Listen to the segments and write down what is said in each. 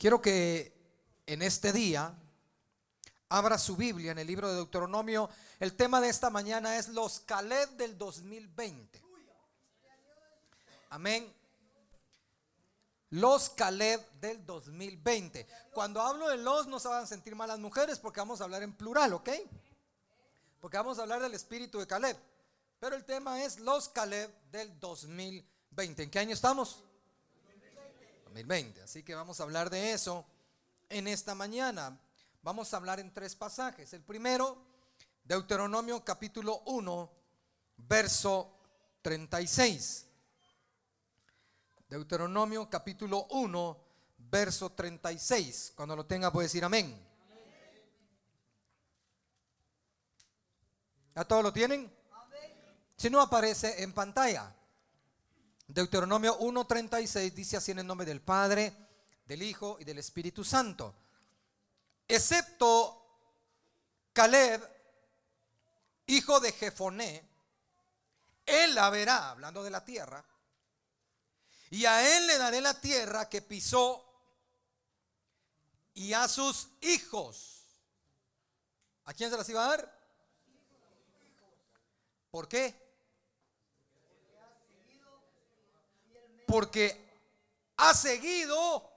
Quiero que en este día abra su Biblia en el libro de Deuteronomio. El tema de esta mañana es los Caleb del 2020. Amén. Los Caleb del 2020. Cuando hablo de los, no se van a sentir mal las mujeres porque vamos a hablar en plural, ¿ok? Porque vamos a hablar del espíritu de Caleb. Pero el tema es los Caleb del 2020. ¿En qué año estamos? 2020. Así que vamos a hablar de eso en esta mañana. Vamos a hablar en tres pasajes. El primero, Deuteronomio capítulo 1, verso 36. Deuteronomio capítulo 1, verso 36. Cuando lo tenga puede decir amén. ¿A todos lo tienen? Si no aparece en pantalla. Deuteronomio 1:36 dice así en el nombre del Padre, del Hijo y del Espíritu Santo. Excepto Caleb, hijo de Jefoné, él la verá, hablando de la tierra, y a él le daré la tierra que pisó y a sus hijos. ¿A quién se las iba a dar? ¿Por qué? Porque ha seguido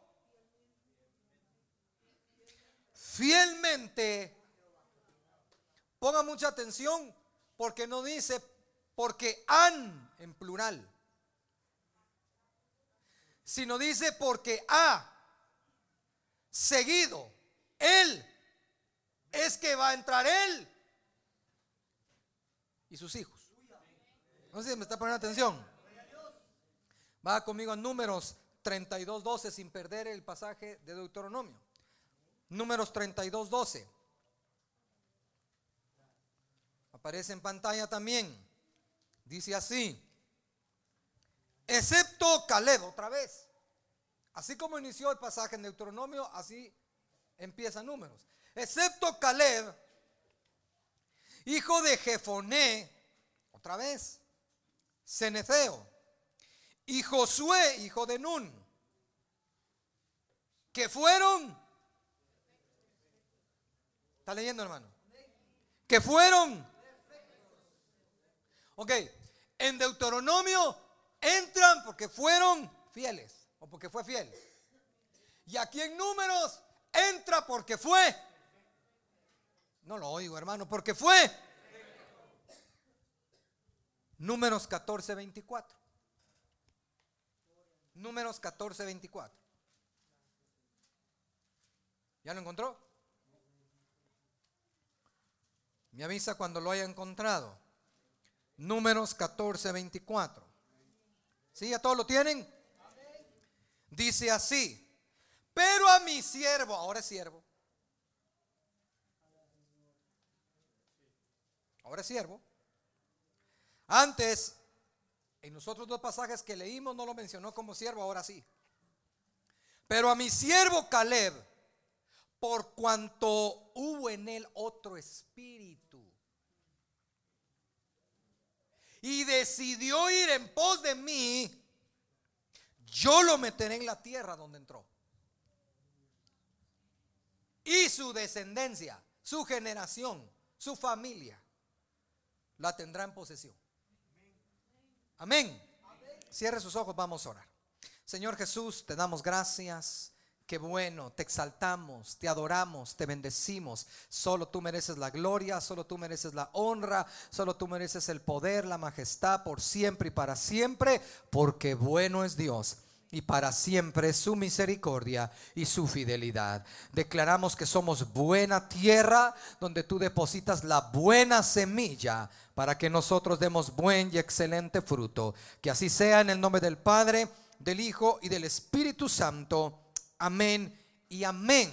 fielmente. Ponga mucha atención porque no dice porque han en plural, sino dice porque ha seguido. Él es que va a entrar él y sus hijos. No sé si me está poniendo atención. Va conmigo a números 32, 12 sin perder el pasaje de Deuteronomio. Números 32, 12. Aparece en pantalla también. Dice así. Excepto Caleb, otra vez. Así como inició el pasaje en Deuteronomio, así empieza números. Excepto Caleb, hijo de Jefoné, otra vez, Ceneceo y Josué, hijo de Nun, que fueron, ¿está leyendo hermano? Que fueron, ok, en Deuteronomio entran porque fueron fieles o porque fue fiel. Y aquí en números entra porque fue. No lo oigo, hermano, porque fue. Números 14, 24. Números 14, 24. ¿Ya lo encontró? Me avisa cuando lo haya encontrado. Números 14, 24. ¿Sí? ¿Ya todos lo tienen? Dice así. Pero a mi siervo, ahora es siervo. Ahora es siervo. Antes en los otros dos pasajes que leímos no lo mencionó como siervo, ahora sí. Pero a mi siervo Caleb, por cuanto hubo en él otro espíritu, y decidió ir en pos de mí, yo lo meteré en la tierra donde entró. Y su descendencia, su generación, su familia, la tendrá en posesión. Amén. Cierre sus ojos, vamos a orar. Señor Jesús, te damos gracias. Qué bueno, te exaltamos, te adoramos, te bendecimos. Solo tú mereces la gloria, solo tú mereces la honra, solo tú mereces el poder, la majestad por siempre y para siempre, porque bueno es Dios y para siempre su misericordia y su fidelidad. Declaramos que somos buena tierra donde tú depositas la buena semilla para que nosotros demos buen y excelente fruto. Que así sea en el nombre del Padre, del Hijo y del Espíritu Santo. Amén y amén.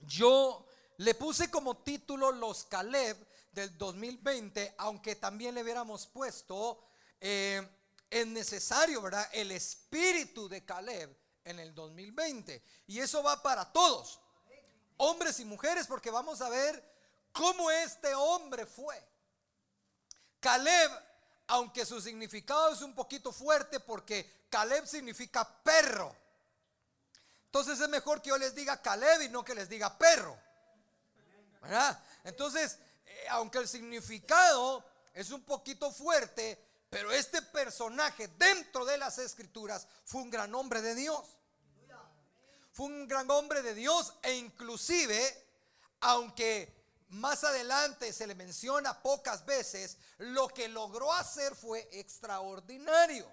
Yo le puse como título Los Caleb del 2020, aunque también le hubiéramos puesto... Eh, es necesario, ¿verdad? El espíritu de Caleb en el 2020. Y eso va para todos, hombres y mujeres, porque vamos a ver cómo este hombre fue. Caleb, aunque su significado es un poquito fuerte, porque Caleb significa perro. entonces es mejor que yo les diga Caleb y no que les diga perro. ¿Verdad? Entonces, eh, aunque el significado es un poquito fuerte, pero este personaje dentro de las escrituras fue un gran hombre de Dios. Fue un gran hombre de Dios e inclusive, aunque más adelante se le menciona pocas veces, lo que logró hacer fue extraordinario.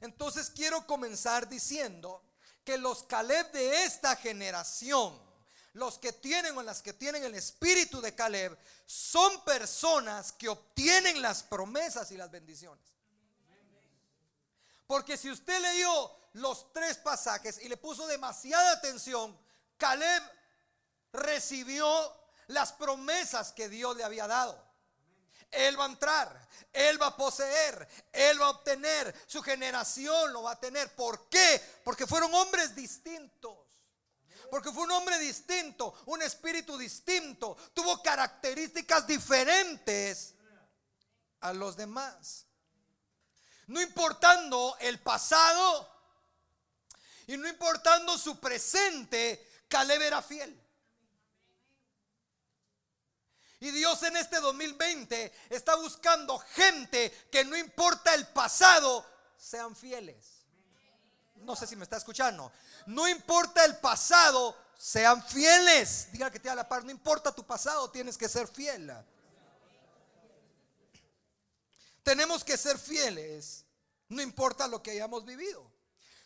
Entonces quiero comenzar diciendo que los Caleb de esta generación, los que tienen o las que tienen el espíritu de Caleb, son personas que obtienen las promesas y las bendiciones. Porque si usted leyó los tres pasajes y le puso demasiada atención, Caleb recibió las promesas que Dios le había dado. Él va a entrar, Él va a poseer, Él va a obtener, su generación lo va a tener. ¿Por qué? Porque fueron hombres distintos. Porque fue un hombre distinto, un espíritu distinto, tuvo características diferentes a los demás. No importando el pasado y no importando su presente, Caleb era fiel. Y Dios en este 2020 está buscando gente que no importa el pasado, sean fieles. No sé si me está escuchando. No importa el pasado, sean fieles. Diga que te da la par, no importa tu pasado, tienes que ser fiel. Tenemos que ser fieles, no importa lo que hayamos vivido.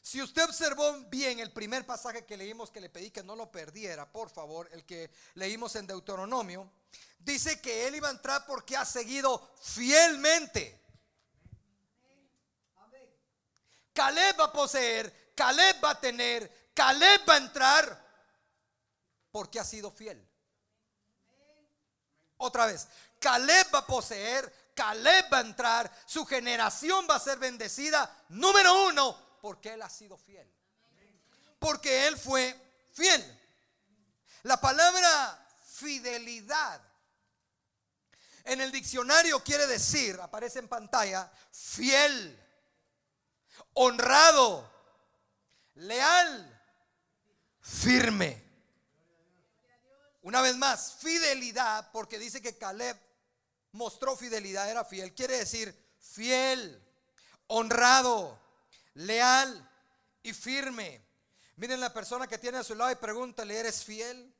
Si usted observó bien el primer pasaje que leímos, que le pedí que no lo perdiera, por favor, el que leímos en Deuteronomio, dice que él iba a entrar porque ha seguido fielmente. Caleb va a poseer, Caleb va a tener, Caleb va a entrar porque ha sido fiel. Otra vez, Caleb va a poseer, Caleb va a entrar, su generación va a ser bendecida. Número uno, porque él ha sido fiel. Porque él fue fiel. La palabra fidelidad en el diccionario quiere decir, aparece en pantalla, fiel, honrado, leal, firme. Una vez más, fidelidad, porque dice que Caleb mostró fidelidad, era fiel, quiere decir fiel, honrado, leal y firme. Miren la persona que tiene a su lado y pregúntale, ¿eres fiel?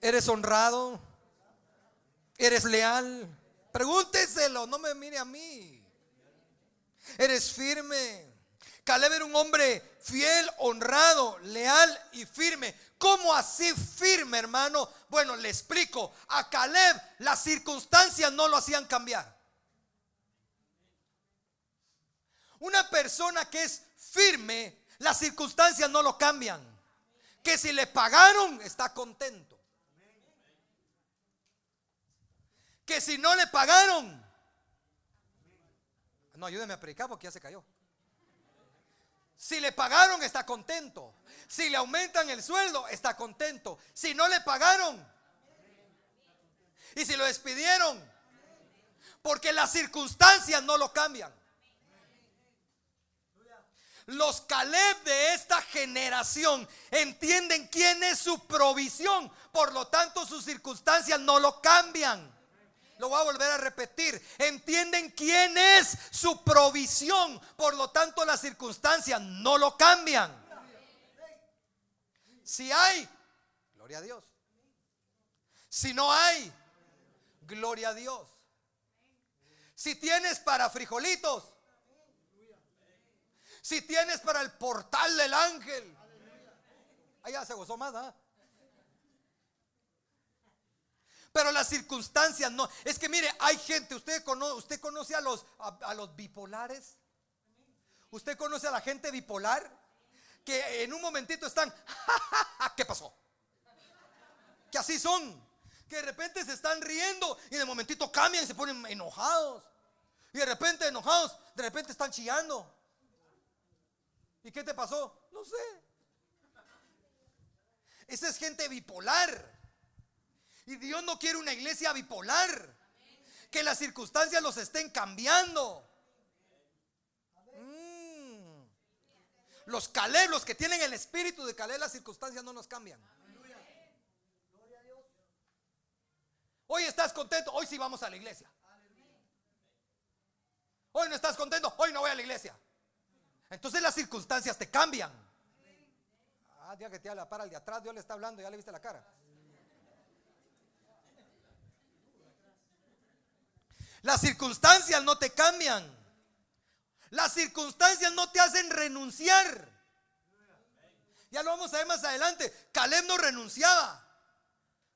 ¿Eres honrado? ¿Eres leal? Pregúnteselo, no me mire a mí. ¿Eres firme? Caleb era un hombre fiel, honrado, leal y firme. ¿Cómo así firme, hermano? Bueno, le explico. A Caleb las circunstancias no lo hacían cambiar. Una persona que es firme, las circunstancias no lo cambian. Que si le pagaron, está contento. Que si no le pagaron, no, ayúdeme a predicar porque ya se cayó. Si le pagaron, está contento. Si le aumentan el sueldo, está contento. Si no le pagaron, y si lo despidieron, porque las circunstancias no lo cambian. Los Caleb de esta generación entienden quién es su provisión. Por lo tanto, sus circunstancias no lo cambian. Lo voy a volver a repetir. Entienden quién es su provisión. Por lo tanto, las circunstancias no lo cambian. Si hay, gloria a Dios. Si no hay, gloria a Dios. Si tienes para frijolitos, si tienes para el portal del ángel. Allá se gozó más, ¿ah? Pero las circunstancias no. Es que mire, hay gente, usted conoce, usted conoce a los, a, los bipolares. Usted conoce a la gente bipolar que en un momentito están, ¿qué pasó? Que así son. Que de repente se están riendo y de momentito cambian y se ponen enojados. Y de repente enojados, de repente están chillando. ¿Y qué te pasó? No sé. Esa es gente bipolar. Y Dios no quiere una iglesia bipolar. Que las circunstancias los estén cambiando. Mm. Los Caleb, los que tienen el espíritu de Caleb, las circunstancias no nos cambian. Hoy estás contento, hoy sí vamos a la iglesia. Hoy no estás contento, hoy no voy a la iglesia. Entonces las circunstancias te cambian. Ah, día que te la para el de atrás, Dios le está hablando, ya le viste la cara. Las circunstancias no te cambian. Las circunstancias no te hacen renunciar. Ya lo vamos a ver más adelante. Caleb no renunciaba.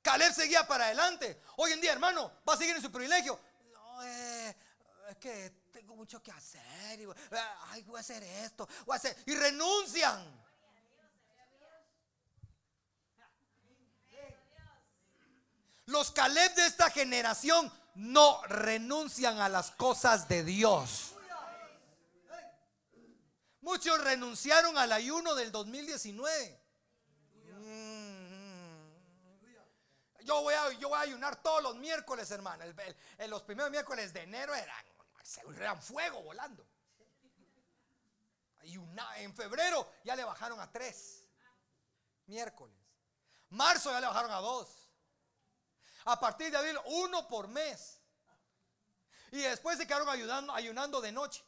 Caleb seguía para adelante. Hoy en día, hermano, va a seguir en su privilegio. No, eh, es que tengo mucho que hacer. Y, ay, voy a hacer esto. Voy a hacer, y renuncian. Los Caleb de esta generación no renuncian a las cosas de Dios. Muchos renunciaron al ayuno del 2019. Mm. Yo voy, a, yo voy a ayunar todos los miércoles, hermano. En los primeros miércoles de enero eran, eran fuego volando. en febrero ya le bajaron a tres miércoles. Marzo ya le bajaron a dos. A partir de abril, uno por mes. Y después se quedaron ayudando, ayunando de noche.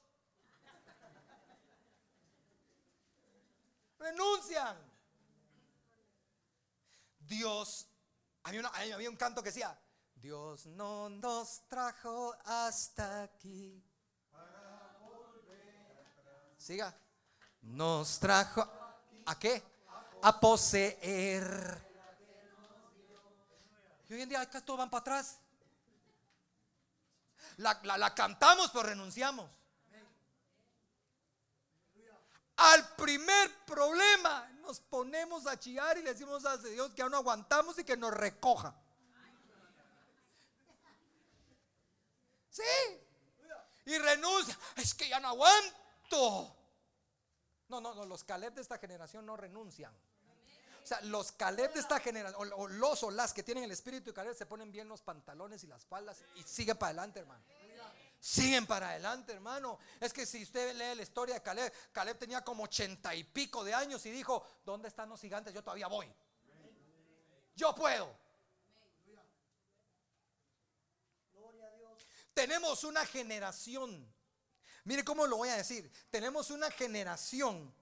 Renuncian. Dios, había, había un canto que decía, Dios no nos trajo hasta aquí. Siga. Nos trajo a qué? A poseer y hoy en día acá todos van para atrás. La, cantamos, pero renunciamos. Al primer problema nos ponemos a chillar y le decimos a Dios que ya no aguantamos y que nos recoja. Sí. Y renuncia. Es que ya no aguanto. No, no, no. Los Caleb de esta generación no renuncian. O sea, los Caleb de esta generación, o, los o las que tienen el espíritu de Caleb, se ponen bien los pantalones y las faldas y siguen para adelante, hermano. Siguen para adelante, hermano. Es que si usted lee la historia de Caleb, Caleb tenía como ochenta y pico de años y dijo, ¿dónde están los gigantes? Yo todavía voy. Yo puedo. Tenemos una generación. Mire cómo lo voy a decir. Tenemos una generación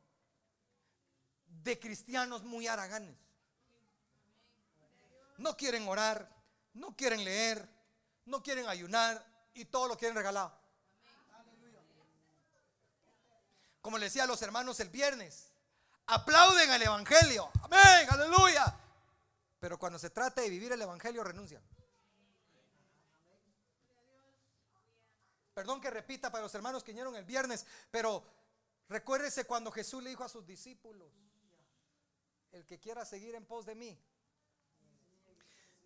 de cristianos muy haraganes. No quieren orar, no quieren leer, no quieren ayunar y todo lo quieren regalado. Como le decía a los hermanos el viernes, aplauden al Evangelio. Amén, aleluya. Pero cuando se trata de vivir el Evangelio renuncian. Perdón que repita para los hermanos que vinieron el viernes, pero recuérdese cuando Jesús le dijo a sus discípulos, el que quiera seguir en pos de mí,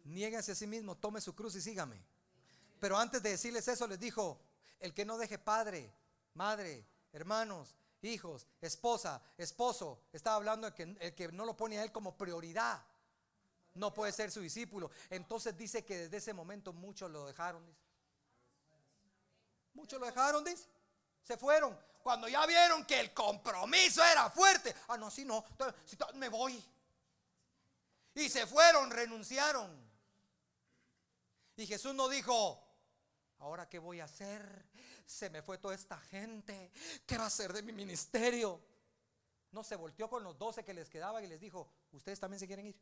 niéguese a sí mismo, tome su cruz y sígame. Pero antes de decirles eso, les dijo, el que no deje padre, madre, hermanos, hijos, esposa, esposo, estaba hablando de que el que no lo pone a él como prioridad, no puede ser su discípulo. Entonces dice que desde ese momento muchos lo dejaron. Muchos lo dejaron, dice. Se fueron. Cuando ya vieron que el compromiso era fuerte. Ah, no, si no, si me voy. Y se fueron, renunciaron. Y Jesús no dijo, ahora qué voy a hacer. Se me fue toda esta gente. ¿Qué va a hacer de mi ministerio? No se volteó con los doce que les quedaban y les dijo, ustedes también se quieren ir.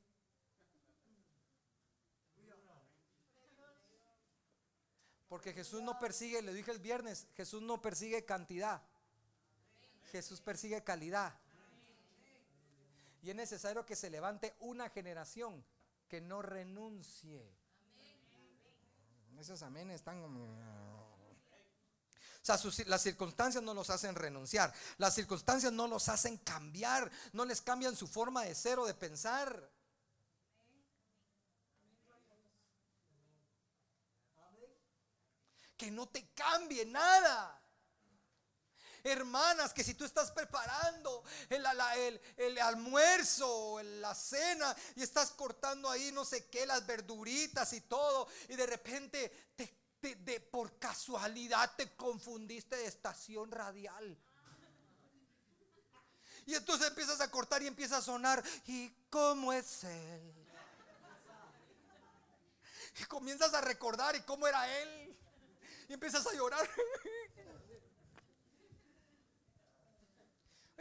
Porque Jesús no persigue, le dije el viernes, Jesús no persigue cantidad. Jesús persigue calidad. Y es necesario que se levante una generación que no renuncie. Esos amén están... O sea, las circunstancias no los hacen renunciar. Las circunstancias no los hacen cambiar. No les cambian su forma de ser o de pensar. Que no te cambie nada. Hermanas, que si tú estás preparando el, el, almuerzo, la cena, y estás cortando ahí no sé qué, las verduritas y todo, y de repente te, por casualidad te confundiste de estación radial. Y entonces empiezas a cortar y empieza a sonar. ¿Y cómo es él? Y comienzas a recordar y cómo era él. Y empiezas a llorar.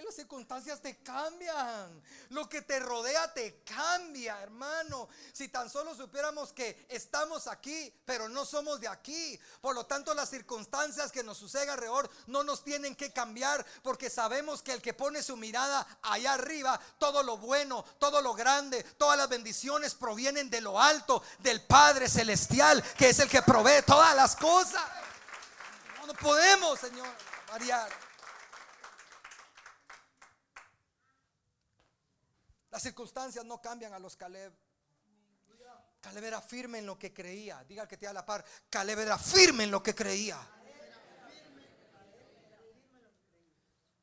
Las circunstancias te cambian. Lo que te rodea te cambia, hermano. Si tan solo supiéramos que estamos aquí, pero no somos de aquí. Por lo tanto, las circunstancias que nos suceden alrededor no nos tienen que cambiar. Porque sabemos que el que pone su mirada allá arriba, todo lo bueno, todo lo grande, todas las bendiciones provienen de lo alto, del Padre Celestial, que es el que provee todas las cosas. No podemos, Señor, variar. Las circunstancias no cambian a los Caleb. Caleb era firme en lo que creía. Diga que te da la par. Caleb era firme en lo que creía.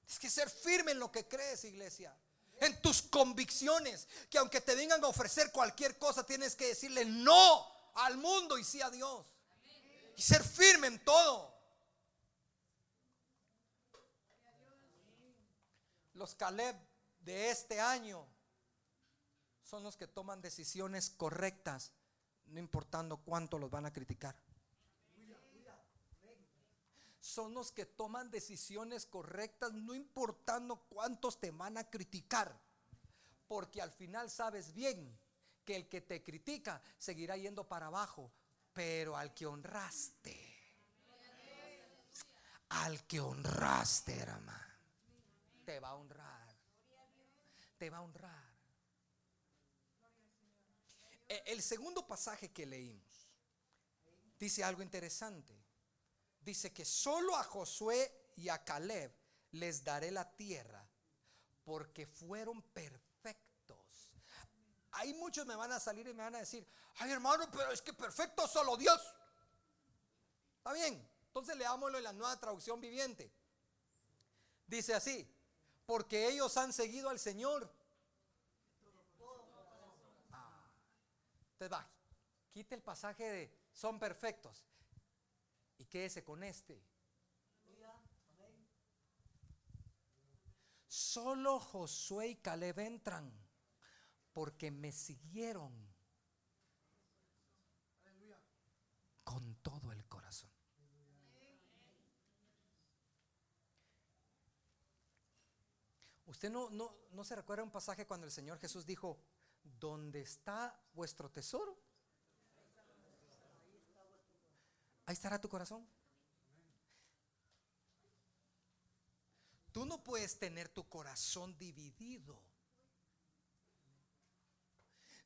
Es que ser firme en lo que crees, iglesia. En tus convicciones. Que aunque te vengan a ofrecer cualquier cosa, tienes que decirle no al mundo y sí a Dios. Y ser firme en todo. Los Caleb de este año son los que toman decisiones correctas, no importando cuánto los van a criticar. Son los que toman decisiones correctas, no importando cuántos te van a criticar. Porque al final sabes bien que el que te critica seguirá yendo para abajo, pero al que honraste, al que honraste, hermano, te va a honrar, te va a honrar. Eh, el segundo pasaje que leímos dice algo interesante. Dice que solo a Josué y a Caleb les daré la tierra porque fueron perfectos. Hay muchos me van a salir y me van a decir, ay hermano, pero es que perfecto solo Dios. Está bien, entonces leámoslo en la nueva traducción viviente. Dice así, porque ellos han seguido al Señor Entonces va, quite el pasaje de son perfectos y quédese con este. Solo Josué y Caleb entran porque me siguieron con todo el corazón. ¿Usted no, no, no se recuerda un pasaje cuando el Señor Jesús dijo, ¿Dónde está vuestro tesoro? Ahí estará tu corazón. Tú no puedes tener tu corazón dividido.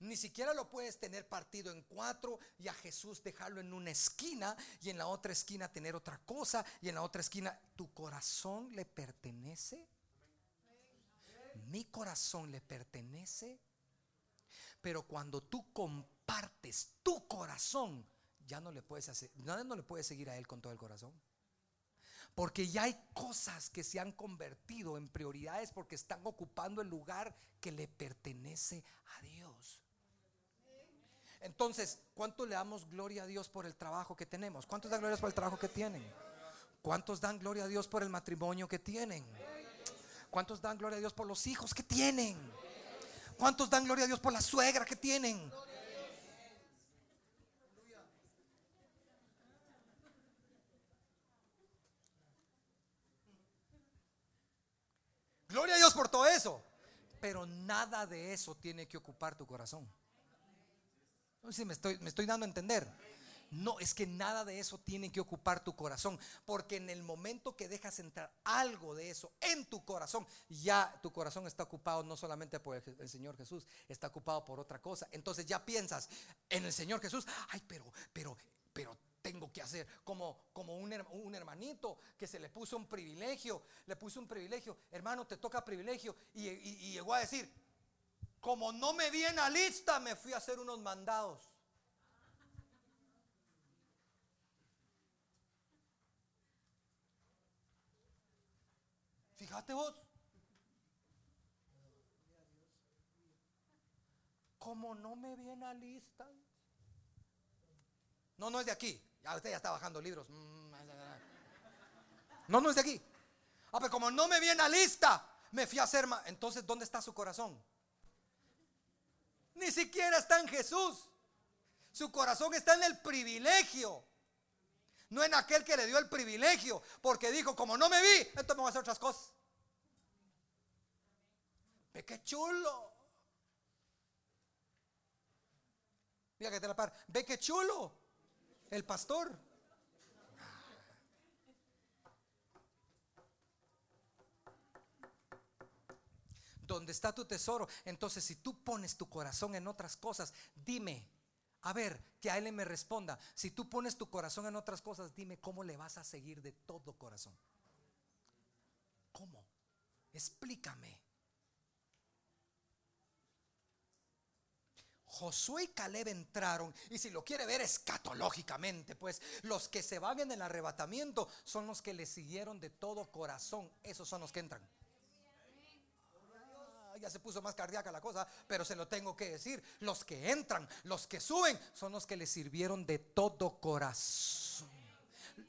Ni siquiera lo puedes tener partido en cuatro y a Jesús dejarlo en una esquina y en la otra esquina tener otra cosa y en la otra esquina tu corazón le pertenece. Mi corazón le pertenece pero cuando tú compartes tu corazón, ya no le puedes hacer, no le puedes seguir a él con todo el corazón. Porque ya hay cosas que se han convertido en prioridades porque están ocupando el lugar que le pertenece a Dios. Entonces, ¿cuánto le damos gloria a Dios por el trabajo que tenemos? ¿Cuántos dan gloria por el trabajo que tienen? ¿Cuántos dan gloria a Dios por el matrimonio que tienen? ¿Cuántos dan gloria a Dios por los hijos que tienen? ¿Cuántos dan gloria a Dios por la suegra que tienen? Gloria a Dios por todo eso. Pero nada de eso tiene que ocupar tu corazón. No sé si me estoy, me estoy dando a entender. No, es que nada de eso tiene que ocupar tu corazón, porque en el momento que dejas entrar algo de eso en tu corazón, ya tu corazón está ocupado no solamente por el, Señor Jesús, está ocupado por otra cosa. Entonces ya piensas en el Señor Jesús, ay, pero, pero, pero tengo que hacer como, como un, hermanito que se le puso un privilegio, le puso un privilegio, hermano, te toca privilegio, y, y llegó a decir, como no me viene a lista, me fui a hacer unos mandados. Fíjate vos. Como no me viene a lista. No, no es de aquí. Ya usted ya está bajando libros. Mm, no, no es de aquí. Ah, pero como no me viene a lista, me fui a hacer. Entonces, ¿dónde está su corazón? Ni siquiera está en Jesús. Su corazón está en el privilegio. No en aquel que le dio el privilegio. Porque dijo, como no me vi, entonces me voy a hacer otras cosas. Ve qué chulo. Mira que te la par. Ve qué chulo. El pastor. donde está tu tesoro. Entonces, si tú pones tu corazón en otras cosas, dime, a ver, que a él me responda. Si tú pones tu corazón en otras cosas, dime cómo le vas a seguir de todo corazón. ¿Cómo? Explícame. Josué y Caleb entraron, y si lo quiere ver escatológicamente, pues los que se van en el arrebatamiento son los que le siguieron de todo corazón. Esos son los que entran ya se puso más cardíaca la cosa, pero se lo tengo que decir. Los que entran, los que suben, son los que le sirvieron de todo corazón.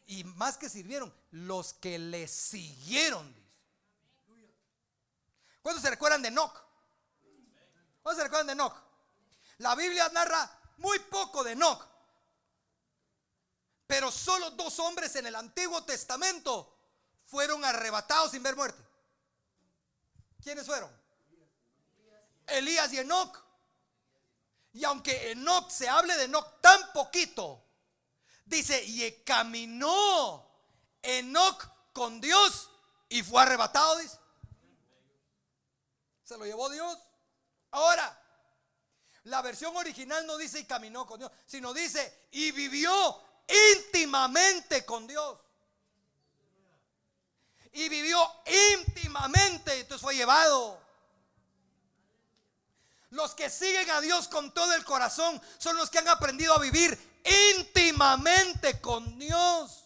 Y más que sirvieron, los que le siguieron. ¿Cuántos se recuerdan de Enoch? ¿Cuántos se recuerdan de Enoch? La Biblia narra muy poco de Enoch. Pero solo dos hombres en el Antiguo Testamento fueron arrebatados sin ver muerte. ¿Quiénes fueron? Elías y Enoch. Y aunque Enoch se hable de Enoch tan poquito, dice, y caminó Enoch con Dios y fue arrebatado, dice. Se lo llevó Dios. Ahora, la versión original no dice y caminó con Dios, sino dice y vivió íntimamente con Dios. Y vivió íntimamente, entonces fue llevado. Los que siguen a Dios con todo el corazón son los que han aprendido a vivir íntimamente con Dios.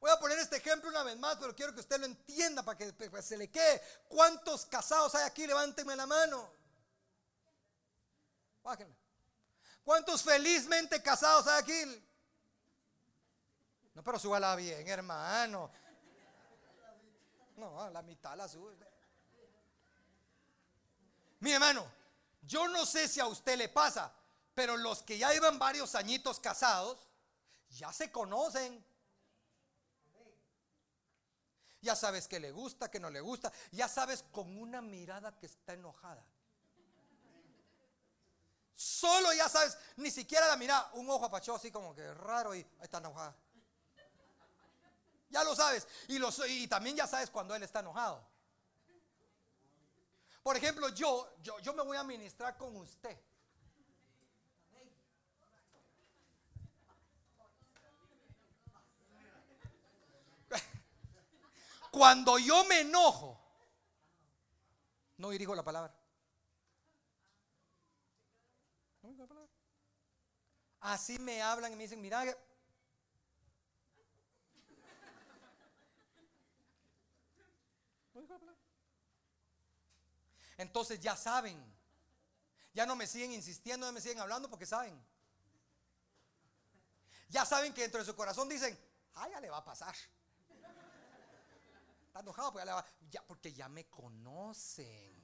Voy a poner este ejemplo una vez más, pero quiero que usted lo entienda para que se le quede. ¿Cuántos casados hay aquí? Levántenme la mano. ¿Cuántos felizmente casados hay aquí? No, pero súbala bien, hermano. No, la mitad la sube. Mi hermano, yo no sé si a usted le pasa, pero los que ya llevan varios añitos casados, ya se conocen. Ya sabes que le gusta, que no le gusta. Ya sabes con una mirada que está enojada. Solo ya sabes, ni siquiera la mirada, un ojo apachado así como que raro y está enojada. Ya lo sabes. Y, lo, y también ya sabes cuando él está enojado. Por ejemplo, yo, yo, yo me voy a ministrar con usted. Cuando yo me enojo, no dirijo la palabra. Así me hablan y me dicen, mira, Entonces ya saben. Ya no me siguen insistiendo, no me siguen hablando porque saben. Ya saben que dentro de su corazón dicen, ah, ya le va a pasar. Está enojado porque ya, porque ya me conocen.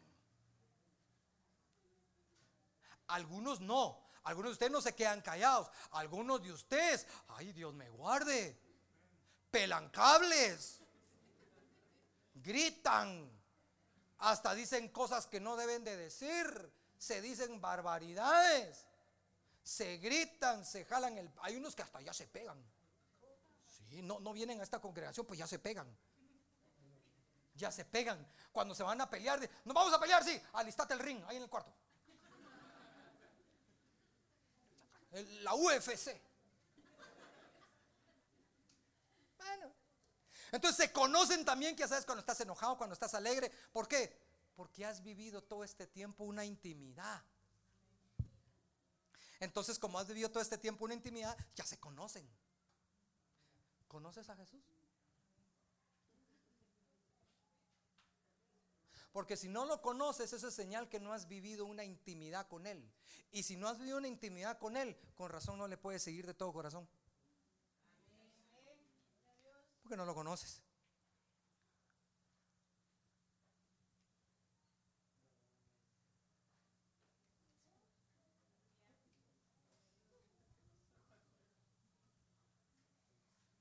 Algunos no. Algunos de ustedes no se quedan callados. Algunos de ustedes, ay Dios me guarde. Pelan cables. Gritan hasta dicen cosas que no deben de decir. Se dicen barbaridades. Se gritan, se jalan el... Hay unos que hasta ya se pegan. Sí, no, no vienen a esta congregación, pues ya se pegan. Ya se pegan. Cuando se van a pelear, nos vamos a pelear, sí, alistate el ring, ahí en el cuarto. La UFC. Bueno, entonces se conocen también que sabes cuando estás enojado, cuando estás alegre. ¿Por qué? Porque has vivido todo este tiempo una intimidad. Entonces, como has vivido todo este tiempo una intimidad, ya se conocen. ¿Conoces a Jesús? Porque si no lo conoces, eso es señal que no has vivido una intimidad con Él. Y si no has vivido una intimidad con Él, con razón no le puedes seguir de todo corazón porque no lo conoces.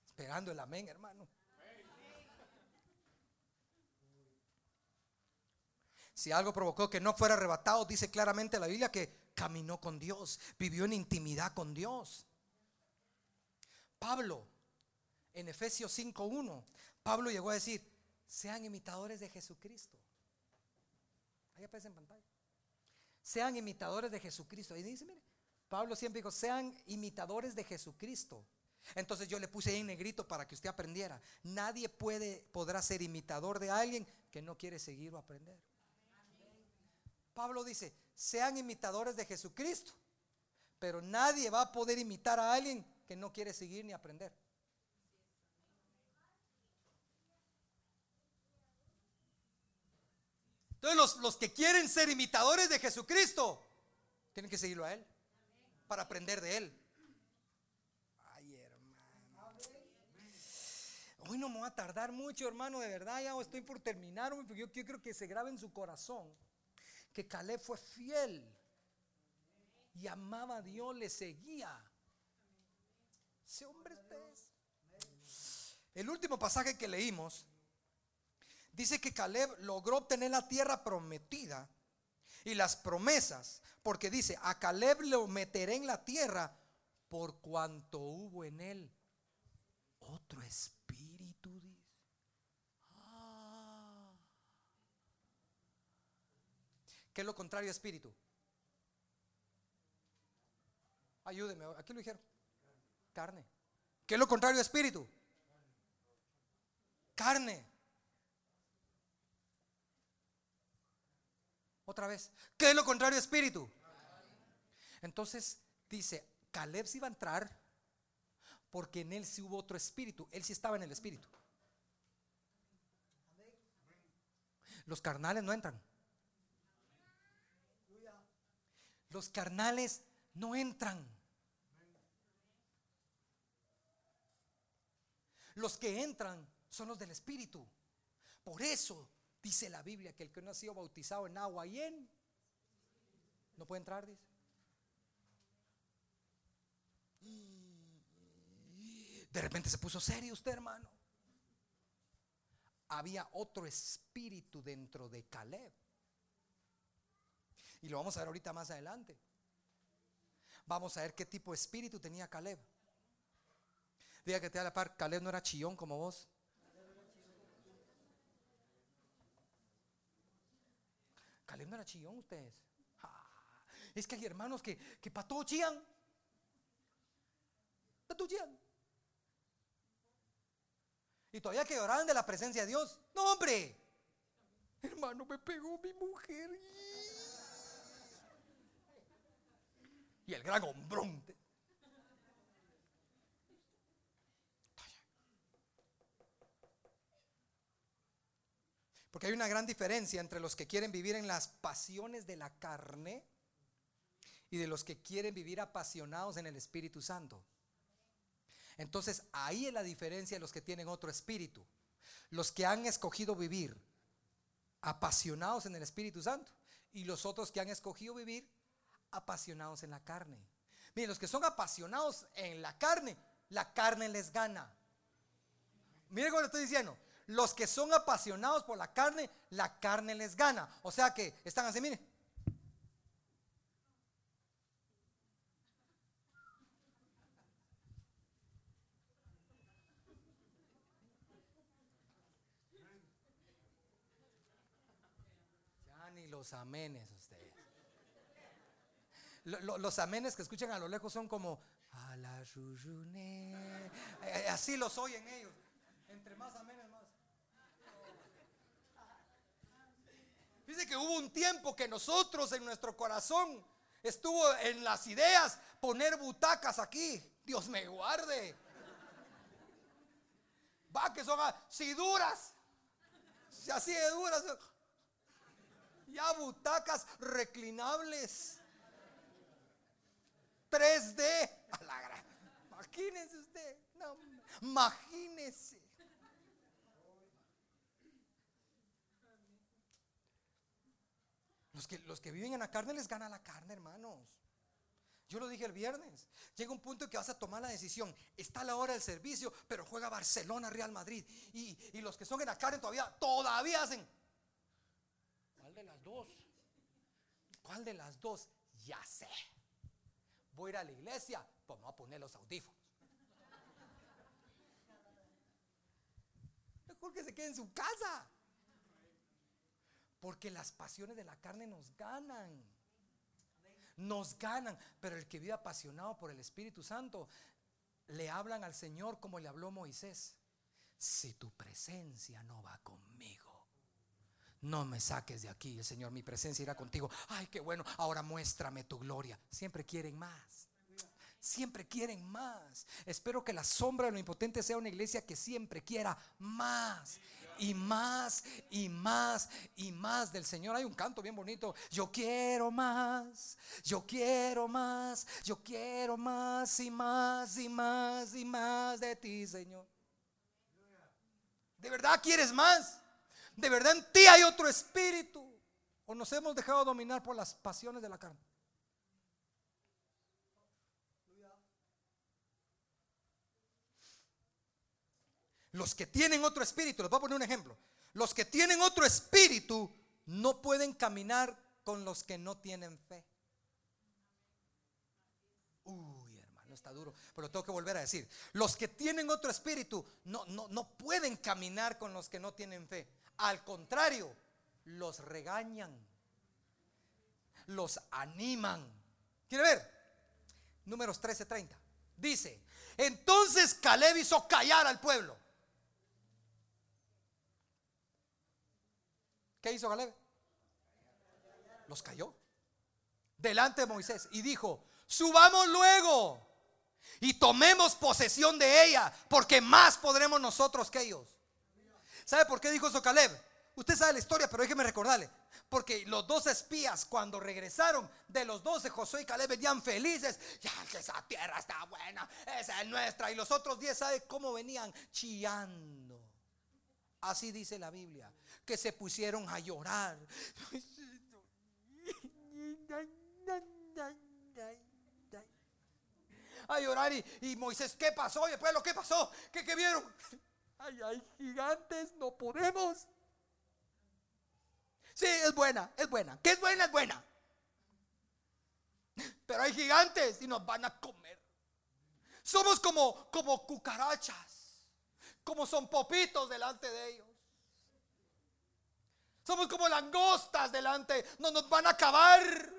Esperando el amén, hermano. Si algo provocó que no fuera arrebatado, dice claramente la Biblia que caminó con Dios, vivió en intimidad con Dios. Pablo, en Efesios 5.1, Pablo llegó a decir, sean imitadores de Jesucristo. Ahí aparece en pantalla. Sean imitadores de Jesucristo. Ahí dice, mire, Pablo siempre dijo, sean imitadores de Jesucristo. Entonces yo le puse ahí en negrito para que usted aprendiera. Nadie puede, podrá ser imitador de alguien que no quiere seguir o aprender. Pablo dice, sean imitadores de Jesucristo, pero nadie va a poder imitar a alguien que no quiere seguir ni aprender. Entonces los, los, que quieren ser imitadores de Jesucristo, tienen que seguirlo a Él, para aprender de Él. Ay, hermano. Hoy no me va a tardar mucho, hermano, de verdad, ya estoy por terminar, porque yo, yo creo que se grabe en su corazón que Caleb fue fiel y amaba a Dios, le seguía. Ese hombre es. El último pasaje que leímos dice que Caleb logró obtener la tierra prometida y las promesas, porque dice, a Caleb lo meteré en la tierra por cuanto hubo en él otro espíritu. ¿Qué es lo contrario a espíritu? Ayúdeme, aquí lo dijeron. Carne. ¿Qué es lo contrario a espíritu? Carne. Otra vez. ¿Qué es lo contrario espíritu? Entonces dice, Caleb se iba a entrar porque en él sí hubo otro espíritu. Él sí estaba en el espíritu. Los carnales no entran. Los carnales no entran. Los que entran son los del Espíritu. Por eso dice la Biblia que el que no ha sido bautizado en agua y en... No puede entrar, dice. De repente se puso serio usted, hermano. Había otro espíritu dentro de Caleb. Y lo vamos a ver ahorita más adelante. Vamos a ver qué tipo de espíritu tenía Caleb. Diga que te da la par, Caleb no era chillón como vos. Caleb no era chillón ustedes. Ah, es que hay hermanos que, que para todo chillan. Para todo chillan. Y todavía que lloraban de la presencia de Dios. No, hombre. Hermano, me pegó mi mujer. y el gran hombrón. Porque hay una gran diferencia entre los que quieren vivir en las pasiones de la carne y de los que quieren vivir apasionados en el Espíritu Santo. Entonces ahí es la diferencia de los que tienen otro espíritu. Los que han escogido vivir apasionados en el Espíritu Santo y los otros que han escogido vivir apasionados en la carne. Miren, los que son apasionados en la carne, la carne les gana. Miren cómo le estoy diciendo. Los que son apasionados por la carne, la carne les gana. O sea que están así, miren. Ya ni los amenes los amenes que escuchan a lo lejos son como a la eh, eh, Así los oyen ellos. Entre más amenes más. Dice que hubo un tiempo que nosotros en nuestro corazón estuvo en las ideas poner butacas aquí. Dios me guarde. Va que son si duras. Si así de duras. Ya butacas reclinables. 3D. A la. Imagínese usted. Imagínese. Los que, los que viven en la carne les gana la carne, hermanos. Yo lo dije el viernes. Llega un punto en que vas a tomar la decisión. Está la hora del servicio, pero juega Barcelona, Real Madrid. Y, y los que son en la carne todavía, todavía hacen. ¿Cuál de las dos? ¿Cuál de las dos? Ya sé. Voy a ir a la iglesia, pues me voy a poner los audífonos. Mejor que se quede en su casa. Porque las pasiones de la carne nos ganan. Nos ganan. Pero el que vive apasionado por el Espíritu Santo, le hablan al Señor como le habló Moisés. Si tu presencia no va conmigo, no me saques de aquí. El Señor, mi presencia irá contigo. Ay, qué bueno. Ahora muéstrame tu gloria. Siempre quieren más. Siempre quieren más. Espero que la sombra de lo impotente sea una iglesia que siempre quiera más y más y más y más del Señor. Hay un canto bien bonito. Yo quiero más, yo quiero más, yo quiero más y más y más y más de ti, Señor. ¿De verdad quieres más? ¿De verdad en ti hay otro espíritu? ¿O nos hemos dejado dominar por las pasiones de la carne? Los que tienen otro espíritu, les voy a poner un ejemplo. Los que tienen otro espíritu no pueden caminar con los que no tienen fe. Uy, hermano, está duro, pero tengo que volver a decir. Los que tienen otro espíritu no, no, no pueden caminar con los que no tienen fe. Al contrario, los regañan, los animan. ¿Quiere ver? Números 13:30. Dice, entonces Caleb hizo callar al pueblo ¿Qué hizo Caleb? Los cayó delante de Moisés y dijo, subamos luego y tomemos posesión de ella, porque más podremos nosotros que ellos. ¿Sabe por qué dijo eso Caleb? Usted sabe la historia, pero déjeme recordarle. Porque los dos espías, cuando regresaron de los doce, Josué y Caleb venían felices. Ya que esa tierra está buena, esa es nuestra. Y los otros diez, ¿sabe cómo venían? Chillando. Así dice la Biblia que se pusieron a llorar. A llorar y, Moisés, ¿qué pasó? Y después lo que pasó, ¿qué, ¿qué vieron? Ay, hay gigantes, no podemos. Sí, es buena, es buena. ¿Qué es buena? Es buena. Pero hay gigantes y nos van a comer. Somos como, como cucarachas, como son popitos delante de ellos. Somos como langostas delante, no nos van a acabar.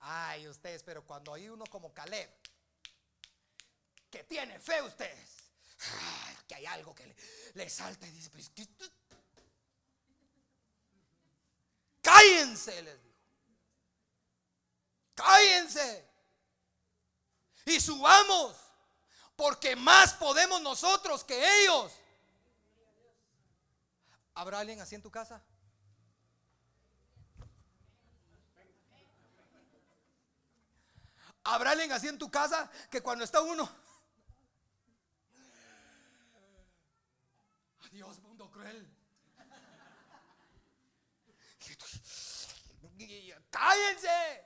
Ay, ustedes, pero cuando hay uno como Caleb, que tiene fe ustedes, que hay algo que le, salta y dice, pues, cállense, les dijo. Cállense. Y subamos, porque más podemos nosotros que ellos. ¿Habrá alguien así en tu casa? ¿Habrá alguien así en tu casa que cuando está uno... Adiós, mundo cruel. Cállense.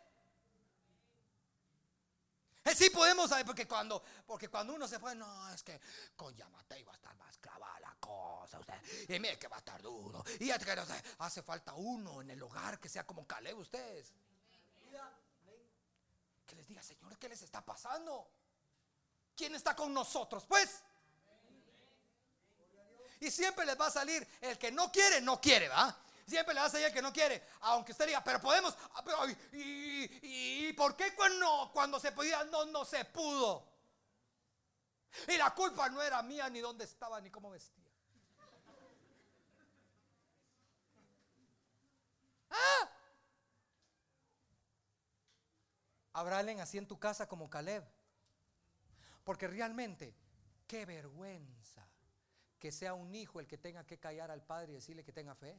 Sí podemos saber porque cuando porque cuando uno se fue, no, es que con Yamate va a estar más clavada la cosa, usted. Y mire que va a estar duro. Y sé, hace falta uno en el hogar que sea como Caleb ustedes que les diga, Señor, ¿qué les está pasando? ¿Quién está con nosotros? Pues. Y siempre les va a salir el que no quiere, no quiere, ¿va? Siempre le va a el que no quiere, aunque usted diga, pero podemos, ah, y, por qué cuando, cuando se podía no, no se pudo? Y la culpa no era mía, ni dónde estaba, ni cómo vestía. ¿Ah? ¿Habrá alguien así en tu casa como Caleb? Porque realmente, qué vergüenza que sea un hijo el que tenga que callar al padre y decirle que tenga fe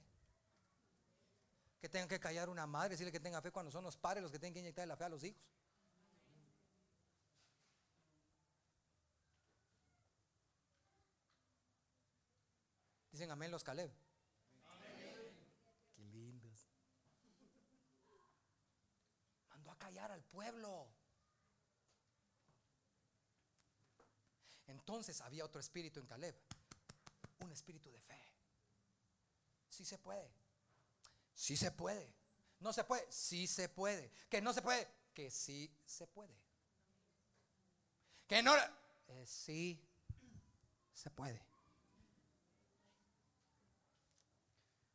que tengan que callar una madre, decirle que tenga fe cuando son los padres los que tienen que inyectar la fe a los hijos. Dicen amén los Caleb. Amén. Qué lindos. Mandó a callar al pueblo. Entonces había otro espíritu en Caleb, un espíritu de fe. Sí se puede. Sí se puede. No se puede. Sí se puede. Que no se puede. Que sí se puede. Que no. Eh, sí se puede.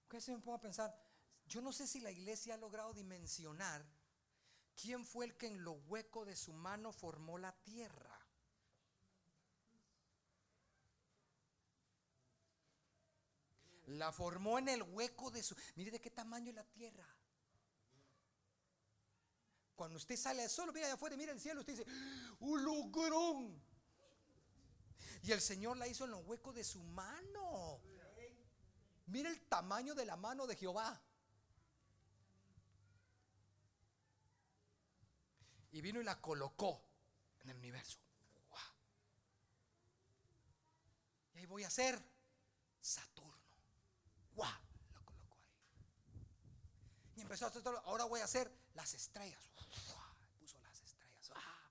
¿Qué se me pongo pensar? Yo no sé si la iglesia ha logrado dimensionar quién fue el que en lo hueco de su mano formó la tierra. La formó en el hueco de su... Mire de qué tamaño es la tierra. Cuando usted sale al sol, mira allá afuera, mira el cielo, usted dice, un lugrón. Y el Señor la hizo en los huecos de su mano. Mira el tamaño de la mano de Jehová. Y vino y la colocó en el universo. Y ahí voy a Saturno. Lo colocó ahí. Y empezó a hacer todo. Ahora voy a hacer las estrellas. Puso las estrellas. ¡Ah!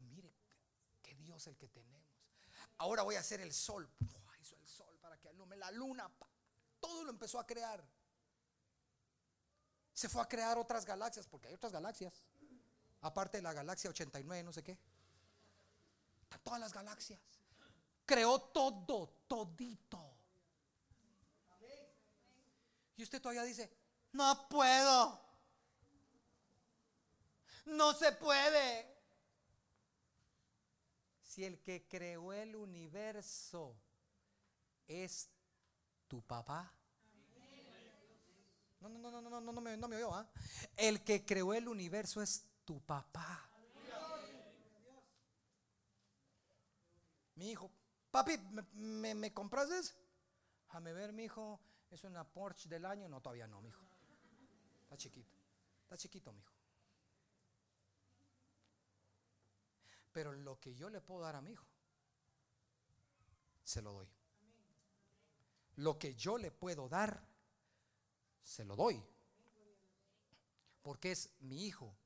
Mire qué Dios el que tenemos. Ahora voy a hacer el sol. Hizo el sol para que alumbre la luna. Todo lo empezó a crear. Se fue a crear otras galaxias, porque hay otras galaxias. Aparte de la galaxia 89, no sé qué. Todas las galaxias. Creó todo, todito. Y usted todavía dice, no puedo. No se puede. Si el que creó el universo es tu papá. No, no, no, no, no, no, no me, no me oyó. ¿ah? El que creó el universo es tu papá. Mi hijo, papi, ¿me, me, compras eso? Déjame ver, mi hijo. ¿Es una Porsche del año? No, todavía no, mijo. Está chiquito. Está chiquito, mijo. Pero lo que yo le puedo dar a mi hijo, se lo doy. Lo que yo le puedo dar, se lo doy. Porque es mi hijo.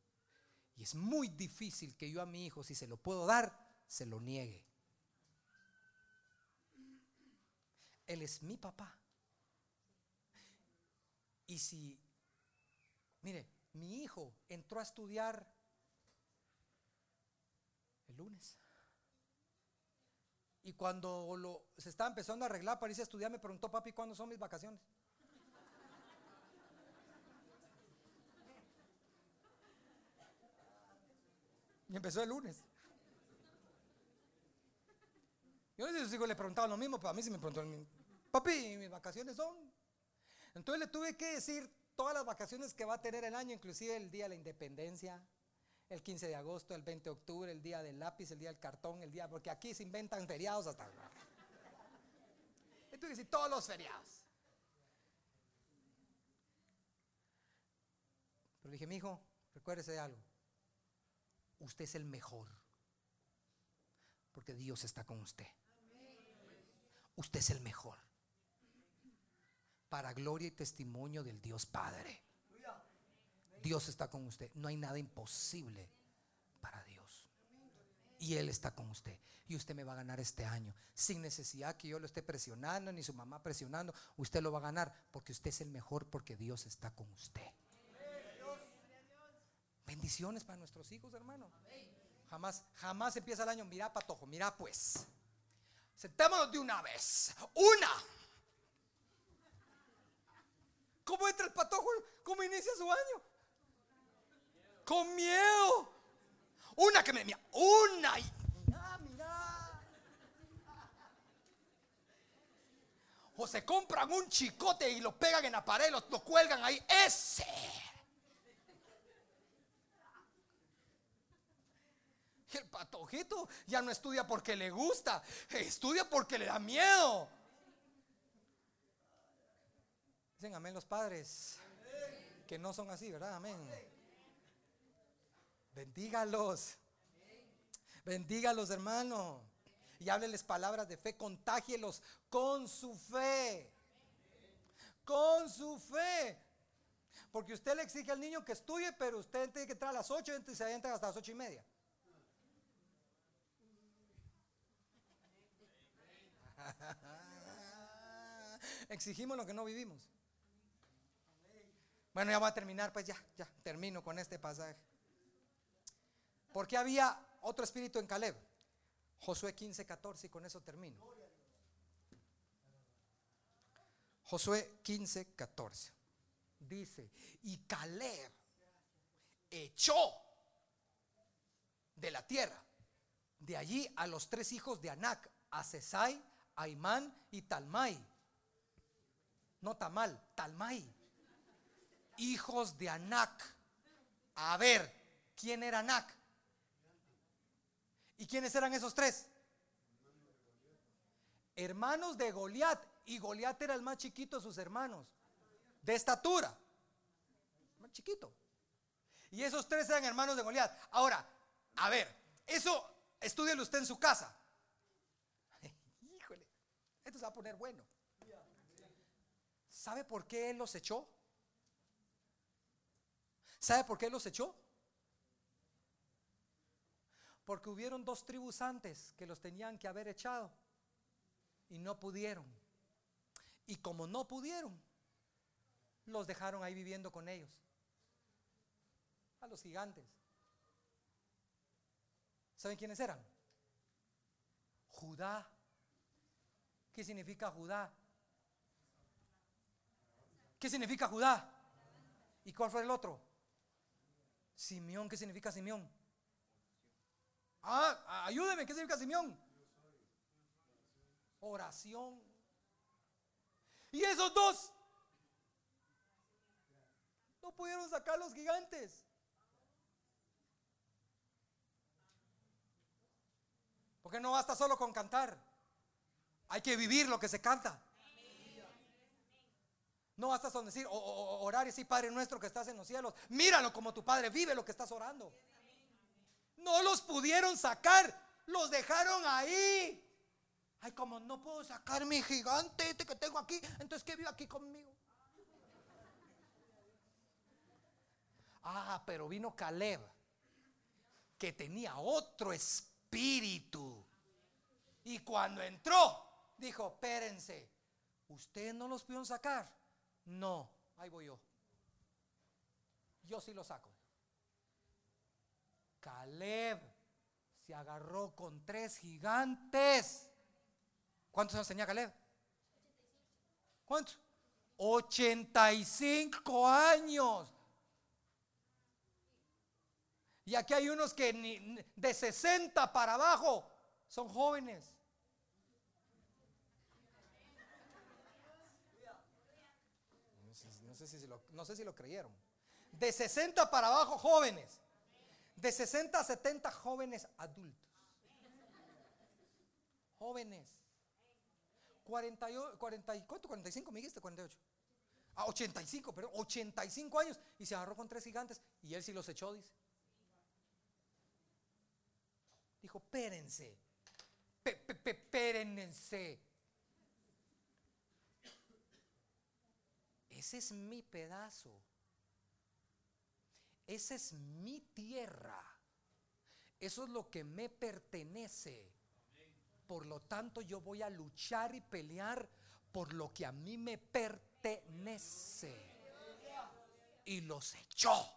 Y es muy difícil que yo a mi hijo, si se lo puedo dar, se lo niegue. Él es mi papá. Y si, mire, mi hijo entró a estudiar el lunes. Y cuando lo, se estaba empezando a arreglar para irse a estudiar, me preguntó, papi, ¿cuándo son mis vacaciones? Y empezó el lunes. Yo a sus hijos le preguntaba lo mismo, pero a mí sí me preguntó Papi, ¿mis vacaciones son? Entonces le tuve que decir todas las vacaciones que va a tener el año, inclusive el día de la independencia, el 15 de agosto, el 20 de octubre, el día del lápiz, el día del cartón, el día, porque aquí se inventan feriados hasta. Que decir todos los feriados. Pero dije, mi hijo, recuérdese de algo. Usted es el mejor. Porque Dios está con usted. Usted es el mejor para gloria y testimonio del Dios Padre. Dios está con usted. No hay nada imposible para Dios. Y Él está con usted. Y usted me va a ganar este año. Sin necesidad que yo lo esté presionando, ni su mamá presionando. Usted lo va a ganar porque usted es el mejor porque Dios está con usted. Bendiciones para nuestros hijos, hermano. Jamás, jamás empieza el año. Mira, patojo, mira pues. Sentémonos de una vez. Una. ¿Cómo entra el patojo? ¿Cómo inicia su año? Con miedo. Una que me mira, una y mira, mira. O se compran un chicote y lo pegan en la pared, lo, lo cuelgan ahí. Ese. El patojito ya no estudia porque le gusta, estudia porque le da miedo. Dicen amén los padres. Que no son así, ¿verdad? Amén. Bendígalos. Bendígalos, hermano. Y hábleles palabras de fe. Contagielos con su fe. Con su fe. Porque usted le exige al niño que estudie, pero usted tiene que entrar a las 8 y se entra hasta las 8 y media. Exigimos lo que no vivimos. Bueno, ya voy a terminar, pues ya, ya, termino con este pasaje. Porque había otro espíritu en Caleb. Josué 15, 14 y con eso termino. Josué 15, 14. Dice, y Caleb echó de la tierra, de allí a los tres hijos de Anac, a Cesai, a Imán y Talmai. No Tamal, Talmai. Hijos de Anac. A ver, ¿quién era Anac? ¿Y quiénes eran esos tres? Hermanos de Goliat. Y Goliat era el más chiquito de sus hermanos. De estatura. Más chiquito. Y esos tres eran hermanos de Goliat. Ahora, a ver, eso estudielo usted en su casa. Híjole, esto se va a poner bueno. ¿Sabe por qué él los echó? ¿Sabe por qué los echó? Porque hubieron dos tribus antes que los tenían que haber echado y no pudieron. Y como no pudieron, los dejaron ahí viviendo con ellos. A los gigantes. ¿Saben quiénes eran? Judá. ¿Qué significa Judá? ¿Qué significa Judá? ¿Y cuál fue el otro? Simeón. ¿Qué significa Simeón? Ah, ayúdeme, ¿qué significa Simeón? Oración. Y esos dos no pudieron sacar los gigantes. Porque no basta solo con cantar. Hay que vivir lo que se canta. No basta con decir, orar y decir, Padre nuestro que estás en los cielos. Míralo como tu Padre, vive lo que estás orando. No los pudieron sacar, los dejaron ahí. Ay, como no puedo sacar mi gigante este que tengo aquí, entonces ¿qué vive aquí conmigo? Ah, pero vino Caleb, que tenía otro espíritu. Y cuando entró, dijo, espérense, ¿ustedes no los pudieron sacar? No, ahí voy yo. Yo sí lo saco. Caleb se agarró con tres gigantes. ¿Cuántos años tenía Caleb? ¿Cuántos? 85 años. Y aquí hay unos que de 60 para abajo son jóvenes. No sé, si lo, creyeron. De 60 para abajo jóvenes. De 60 a 70 jóvenes adultos. Jóvenes. 40, 40, ¿Cuánto? 45, me dijiste 48. A 85, pero 85 años. Y se agarró con tres gigantes. Y él sí los echó, dice. Dijo, espérense, espérense. Ese es mi pedazo. Esa es mi tierra. Eso es lo que me pertenece. Por lo tanto, yo voy a luchar y pelear por lo que a mí me pertenece. Y los echó.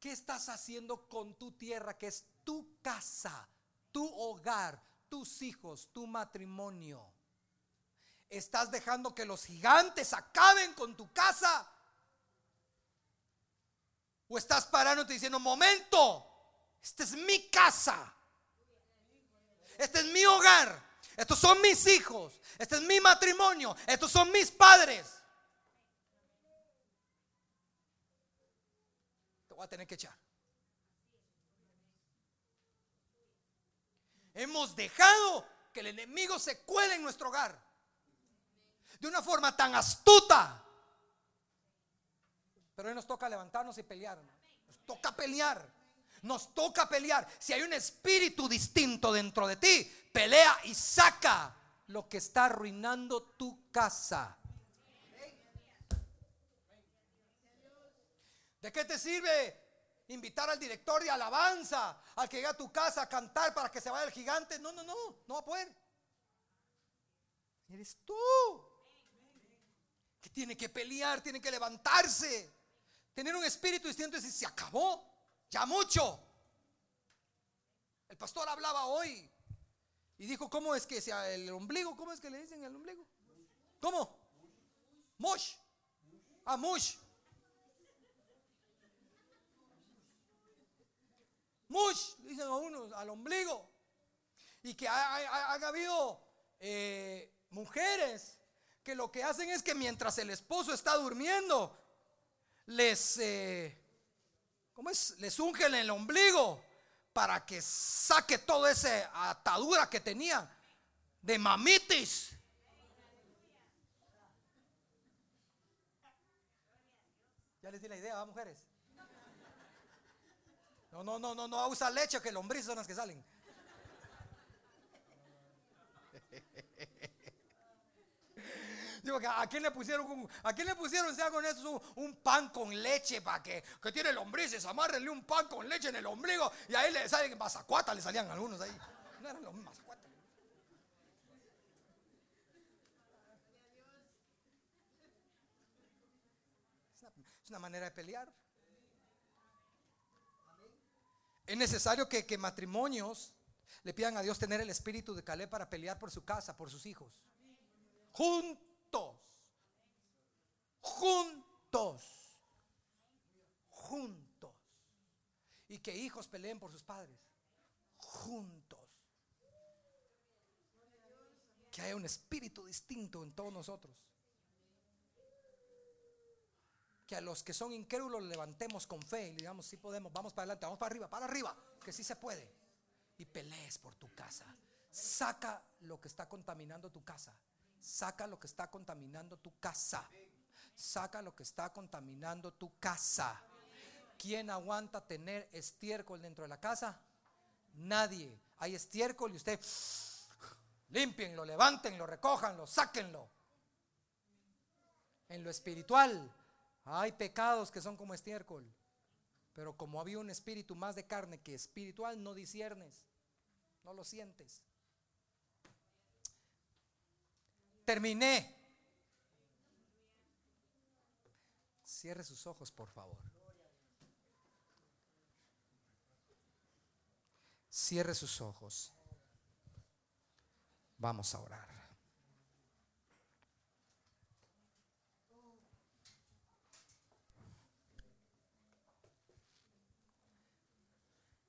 ¿Qué estás haciendo con tu tierra que es tu casa, tu hogar, tus hijos, tu matrimonio? ¿Estás dejando que los gigantes acaben con tu casa? ¿O estás parando y diciendo, momento, esta es mi casa? Este es mi hogar. Estos son mis hijos. Este es mi matrimonio. Estos son mis padres. voy a tener que echar. Hemos dejado que el enemigo se cuele en nuestro hogar de una forma tan astuta. Pero hoy nos toca levantarnos y pelear. Nos toca pelear. Nos toca pelear. Si hay un espíritu distinto dentro de ti, pelea y saca lo que está arruinando tu casa. ¿De qué te sirve invitar al director de alabanza, al que llegue a tu casa a cantar para que se vaya el gigante? No, no, no, no va a poder. Eres tú. Que tiene que pelear, tiene que levantarse. Tener un espíritu distinto y decir, se acabó, ya mucho. El pastor hablaba hoy y dijo, ¿cómo es que sea el ombligo? ¿Cómo es que le dicen el ombligo? ¿Cómo? Mush. Ah, mush. Mush, dicen a unos, al ombligo. Y que ha, habido eh, mujeres que lo que hacen es que mientras el esposo está durmiendo, les, eh, ¿cómo es? Les ungen el ombligo para que saque toda esa atadura que tenía de mamitis. Ya les di la idea, ¿va, mujeres? No, no, no, no, no usa leche que lombrices son las que salen. Digo, ¿a quién le pusieron, a quién le pusieron, sea con eso, un, pan con leche para que, que tiene lombrices? Amárrenle un pan con leche en el ombligo y ahí le salen mazacuata, le salían algunos ahí. No eran los mazacuata. Es una manera de pelear. Es necesario que, que matrimonios le pidan a Dios tener el espíritu de Caleb para pelear por su casa, por sus hijos. Juntos. Juntos. Juntos. Y que hijos peleen por sus padres. Juntos. Que haya un espíritu distinto en todos nosotros. Que a los que son incrédulos levantemos con fe y digamos, si podemos, vamos para adelante, vamos para arriba, para arriba, que sí se puede y pelees por tu casa. Saca lo que está contaminando tu casa. Saca lo que está contaminando tu casa. Saca lo que está contaminando tu casa. ¿Quién aguanta tener estiércol dentro de la casa? Nadie. Hay estiércol y usted limpienlo, levántenlo, recójanlo, sáquenlo. En lo espiritual hay pecados que son como estiércol. Pero como había un espíritu más de carne que espiritual, no disiernes, no lo sientes. Terminé. Cierre sus ojos, por favor. Cierre sus ojos. Vamos a orar.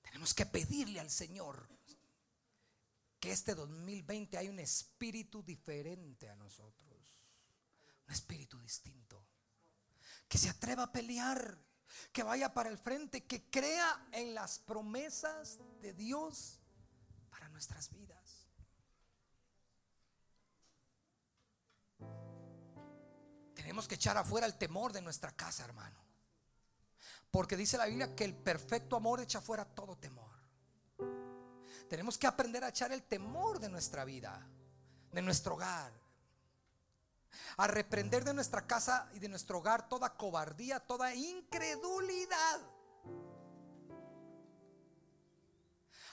Tenemos que pedirle al Señor que este 2020 hay un espíritu diferente a nosotros. Un espíritu distinto. Que se atreva a pelear, que vaya para el frente, que crea en las promesas de Dios para nuestras vidas. Tenemos que echar afuera el temor de nuestra casa, hermano. Porque dice la Biblia que el perfecto amor echa fuera todo temor. Tenemos que aprender a echar el temor de nuestra vida, de nuestro hogar. A reprender de nuestra casa y de nuestro hogar toda cobardía, toda incredulidad.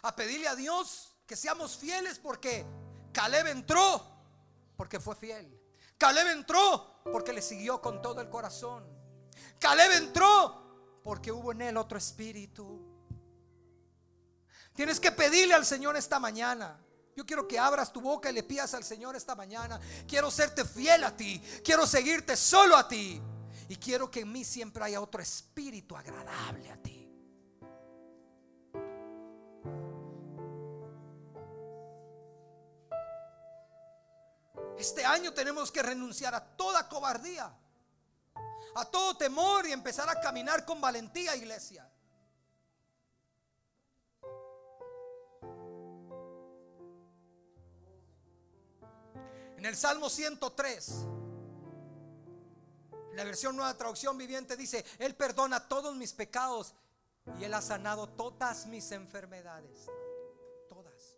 A pedirle a Dios que seamos fieles porque Caleb entró porque fue fiel. Caleb entró porque le siguió con todo el corazón. Caleb entró porque hubo en él otro espíritu. Tienes que pedirle al Señor esta mañana. Yo quiero que abras tu boca y le pidas al Señor esta mañana. Quiero serte fiel a ti. Quiero seguirte solo a ti. Y quiero que en mí siempre haya otro espíritu agradable a ti. Este año tenemos que renunciar a toda cobardía a todo temor y empezar a caminar con valentía, iglesia. En el Salmo 103, en la versión nueva traducción viviente dice, Él perdona todos mis pecados y Él ha sanado todas mis enfermedades. Todas.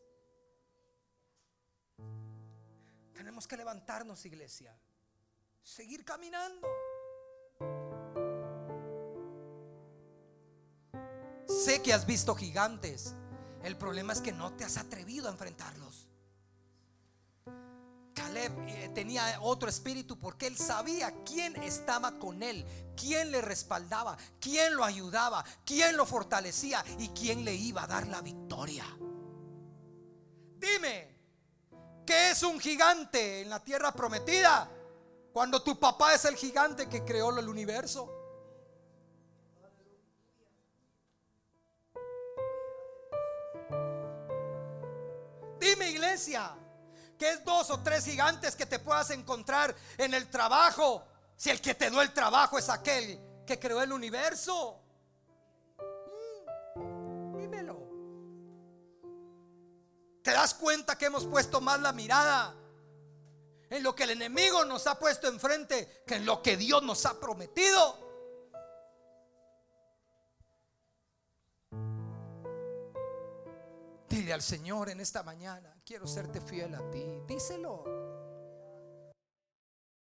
Tenemos que levantarnos, iglesia. Seguir caminando. Sé que has visto gigantes. El problema es que no te has atrevido a enfrentarlos. Eh, tenía otro espíritu porque él sabía quién estaba con él, quién le respaldaba, quién lo ayudaba, quién lo fortalecía y quién le iba a dar la victoria. Dime, ¿qué es un gigante en la tierra prometida? Cuando tu papá es el gigante que creó el universo. Dime iglesia, es dos o tres gigantes que te puedas encontrar en el trabajo, si el que te dio el trabajo es aquel que creó el universo. Mm, dímelo. ¿Te das cuenta que hemos puesto más la mirada en lo que el enemigo nos ha puesto enfrente que en lo que Dios nos ha prometido? Dile al Señor en esta mañana, quiero serte fiel a ti. Díselo.